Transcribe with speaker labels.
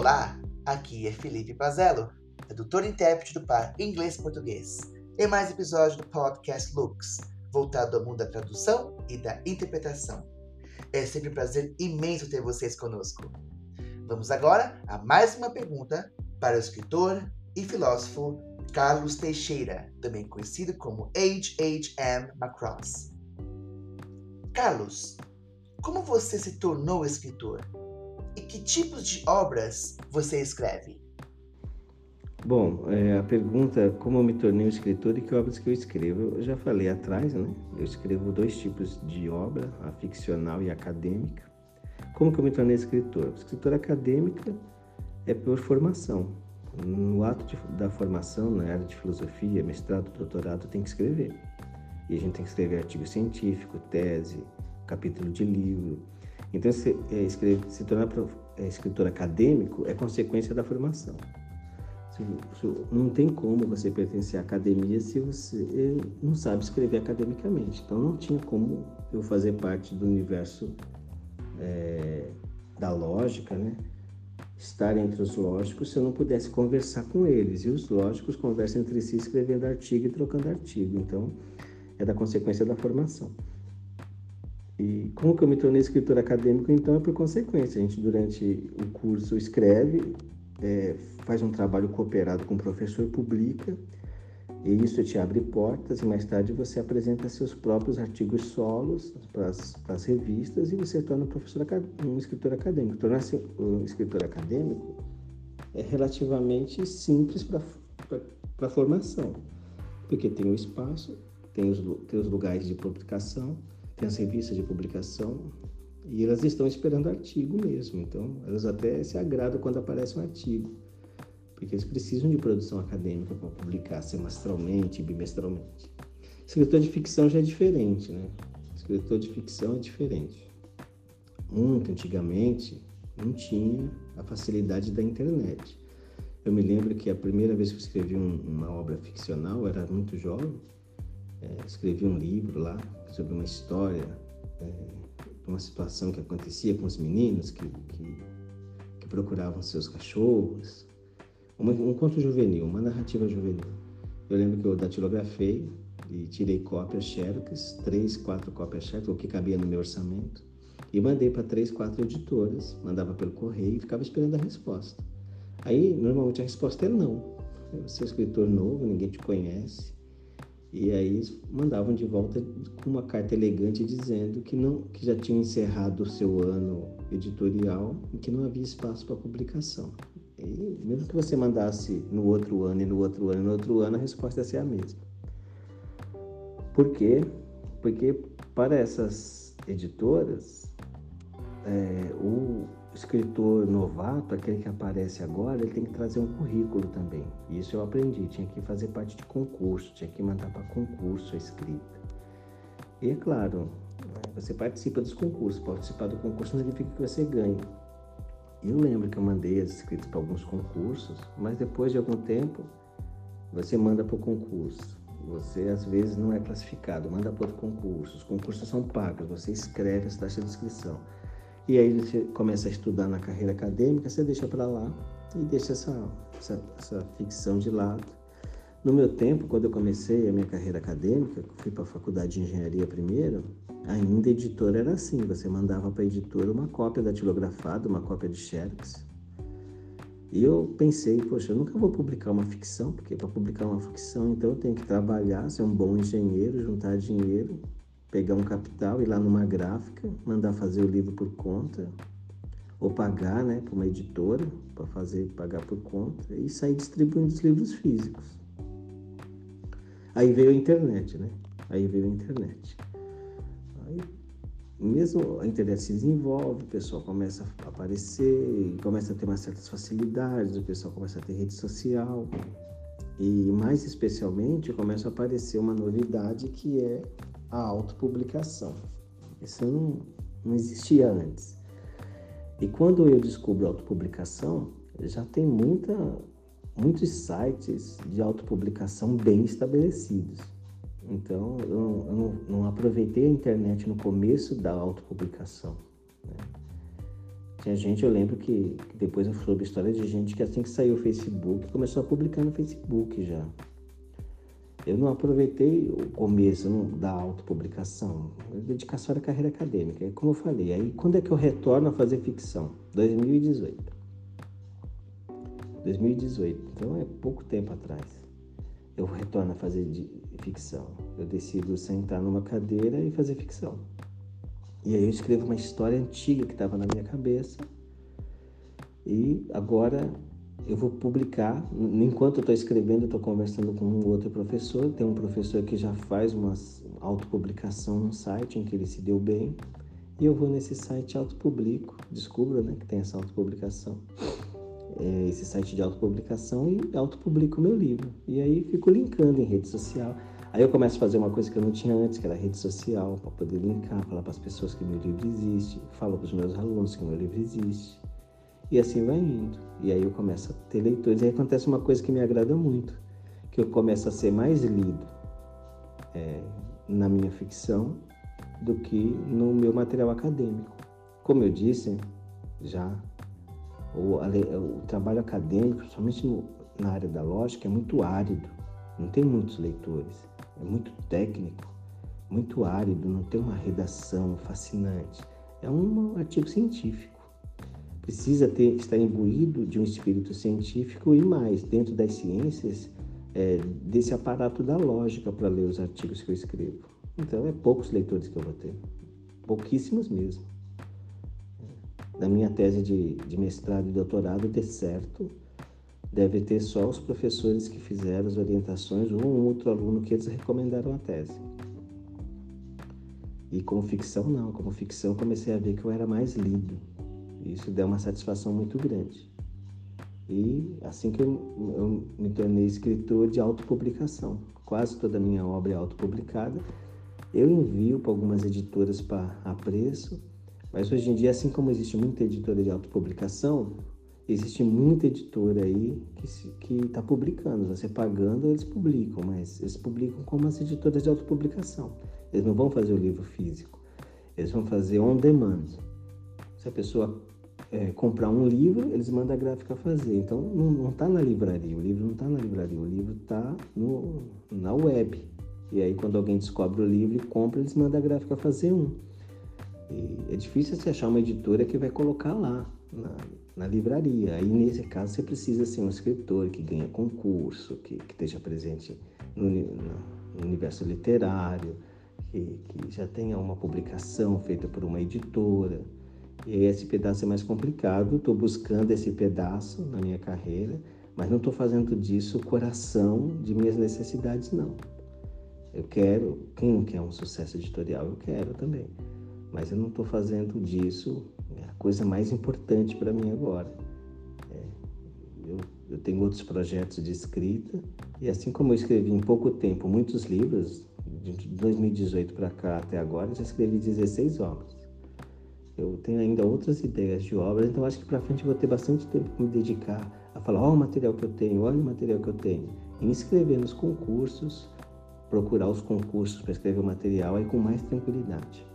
Speaker 1: Olá, aqui é Felipe Pazello, tradutor e intérprete do par inglês-português, em mais episódio do podcast Looks, voltado ao mundo da tradução e da interpretação. É sempre um prazer imenso ter vocês conosco. Vamos agora a mais uma pergunta para o escritor e filósofo Carlos Teixeira, também conhecido como H.H.M. Macross. Carlos, como você se tornou escritor? E que tipos de obras você escreve?
Speaker 2: Bom, é, a pergunta como eu me tornei um escritor e que obras que eu escrevo. Eu já falei atrás, né? Eu escrevo dois tipos de obra, a ficcional e a acadêmica. Como que eu me tornei escritor? Escritor acadêmica é por formação. No ato de, da formação, na área de filosofia, mestrado, doutorado, tem que escrever. E a gente tem que escrever artigo científico, tese, capítulo de livro. Então, se, é, escrever, se tornar é, escritor acadêmico é consequência da formação. Se, se, não tem como você pertencer à academia se você não sabe escrever academicamente. Então, não tinha como eu fazer parte do universo é, da lógica, né? estar entre os lógicos se eu não pudesse conversar com eles. E os lógicos conversam entre si escrevendo artigo e trocando artigo. Então, é da consequência da formação. E como que eu me tornei escritor acadêmico? Então, é por consequência. A gente, durante o curso, escreve, é, faz um trabalho cooperado com o professor, publica, e isso te abre portas, e mais tarde você apresenta seus próprios artigos solos para as revistas e você torna um, professor, um escritor acadêmico. Tornar-se um escritor acadêmico é relativamente simples para a formação, porque tem o espaço, tem os, tem os lugares de publicação, tem as revistas de publicação, e elas estão esperando artigo mesmo. Então, elas até se agradam quando aparece um artigo porque eles precisam de produção acadêmica para publicar semestralmente, bimestralmente. Escritor de ficção já é diferente, né? Escritor de ficção é diferente. Que antigamente não tinha a facilidade da internet. Eu me lembro que a primeira vez que eu escrevi um, uma obra ficcional, eu era muito jovem, é, escrevi um livro lá sobre uma história, é, uma situação que acontecia com os meninos que, que, que procuravam seus cachorros, um, conto juvenil, uma narrativa juvenil. Eu lembro que eu datilografei e tirei cópias xerox, três, quatro cópias xerox, o que cabia no meu orçamento, e mandei para três, quatro editoras, mandava pelo correio e ficava esperando a resposta. Aí, normalmente, a resposta é não. Você é escritor novo, ninguém te conhece. E aí mandavam de volta com uma carta elegante dizendo que não que já tinham encerrado o seu ano editorial e que não havia espaço para publicação. E mesmo que você mandasse no outro ano e no outro ano e no outro ano, a resposta ia ser a mesma. Por quê? Porque para essas editoras, é, o escritor novato, aquele que aparece agora, ele tem que trazer um currículo também. Isso eu aprendi, tinha que fazer parte de concurso, tinha que mandar para concurso a escrita. E é claro, você participa dos concursos, participar do concurso não significa que você ganhe eu lembro que eu mandei as escritas para alguns concursos, mas depois de algum tempo você manda para o concurso. Você às vezes não é classificado, manda para outro concurso. Os concursos são pagos, você escreve as taxas de inscrição. E aí você começa a estudar na carreira acadêmica, você deixa para lá e deixa essa, essa, essa ficção de lado. No meu tempo, quando eu comecei a minha carreira acadêmica, fui para a faculdade de engenharia primeiro, Ainda editor era assim, você mandava para a editora uma cópia datilografada, uma cópia de xerox. E eu pensei, poxa, eu nunca vou publicar uma ficção, porque para publicar uma ficção, então eu tenho que trabalhar, ser um bom engenheiro, juntar dinheiro, pegar um capital, ir lá numa gráfica, mandar fazer o livro por conta, ou pagar, né, para uma editora, para fazer pagar por conta, e sair distribuindo os livros físicos. Aí veio a internet, né? Aí veio a internet. Aí, mesmo a internet se desenvolve, o pessoal começa a aparecer, começa a ter umas certas facilidades, o pessoal começa a ter rede social. E mais especialmente começa a aparecer uma novidade que é a autopublicação. Isso não, não existia antes. E quando eu descubro a autopublicação, já tem muita, muitos sites de autopublicação bem estabelecidos. Então, eu, não, não, aproveitei a internet no começo da autopublicação. Né? Tinha gente, eu lembro que, que depois eu soube história de gente que assim que saiu o Facebook, começou a publicar no Facebook já. Eu não aproveitei o começo da autopublicação. Dedicação era carreira acadêmica. Como eu falei, aí quando é que eu retorno a fazer ficção? 2018. 2018. Então é pouco tempo atrás. Eu retorno a fazer ficção. Eu decido sentar numa cadeira e fazer ficção. E aí eu escrevo uma história antiga que estava na minha cabeça. E agora eu vou publicar. Enquanto eu estou escrevendo, estou conversando com um outro professor. Tem um professor que já faz uma autopublicação no site em que ele se deu bem. E eu vou nesse site autopublico, descubro né, que tem essa autopublicação, é, esse site de autopublicação e autopublico meu livro. E aí fico linkando em rede social. Aí eu começo a fazer uma coisa que eu não tinha antes, que era rede social, para poder linkar, falar para as pessoas que meu livro existe, falo para os meus alunos que meu livro existe. E assim vai indo. E aí eu começo a ter leitores. E aí acontece uma coisa que me agrada muito, que eu começo a ser mais lido é, na minha ficção do que no meu material acadêmico. Como eu disse já, o, o trabalho acadêmico, principalmente no, na área da lógica, é muito árido. Não tem muitos leitores. É muito técnico, muito árido, não tem uma redação fascinante. É um artigo científico precisa ter, estar imbuído de um espírito científico e mais, dentro das ciências, é, desse aparato da lógica para ler os artigos que eu escrevo. Então, é poucos leitores que eu vou ter, pouquíssimos mesmo. Na minha tese de, de mestrado e doutorado, de certo, deve ter só os professores que fizeram as orientações ou um outro aluno que eles recomendaram a tese. E como ficção, não. Como ficção, comecei a ver que eu era mais lido. Isso deu uma satisfação muito grande. E assim que eu, eu me tornei escritor de autopublicação, quase toda a minha obra é autopublicada, eu envio para algumas editoras para a preço, mas hoje em dia, assim como existe muita editora de autopublicação, existe muita editora aí que está publicando. Você pagando, eles publicam, mas eles publicam como as editoras de autopublicação. Eles não vão fazer o livro físico, eles vão fazer on demand. Se a pessoa é, comprar um livro, eles mandam a gráfica fazer. Então não está na livraria, o livro não está na livraria, o livro está na web. E aí quando alguém descobre o livro e compra, eles mandam a gráfica fazer um. E é difícil você achar uma editora que vai colocar lá na, na livraria. Aí nesse caso você precisa ser um escritor que ganha concurso, que, que esteja presente no, no universo literário, que, que já tenha uma publicação feita por uma editora. Esse pedaço é mais complicado. Estou buscando esse pedaço na minha carreira, mas não estou fazendo disso o coração de minhas necessidades, não. Eu quero, quem não quer um sucesso editorial, eu quero também. Mas eu não estou fazendo disso a coisa mais importante para mim agora. É, eu, eu tenho outros projetos de escrita e assim como eu escrevi em pouco tempo muitos livros, de 2018 para cá até agora, já escrevi 16 obras. Eu tenho ainda outras ideias de obras, então acho que para frente vou ter bastante tempo para me dedicar a falar: olha o material que eu tenho, olha o material que eu tenho. E inscrever nos concursos, procurar os concursos para escrever o material aí com mais tranquilidade.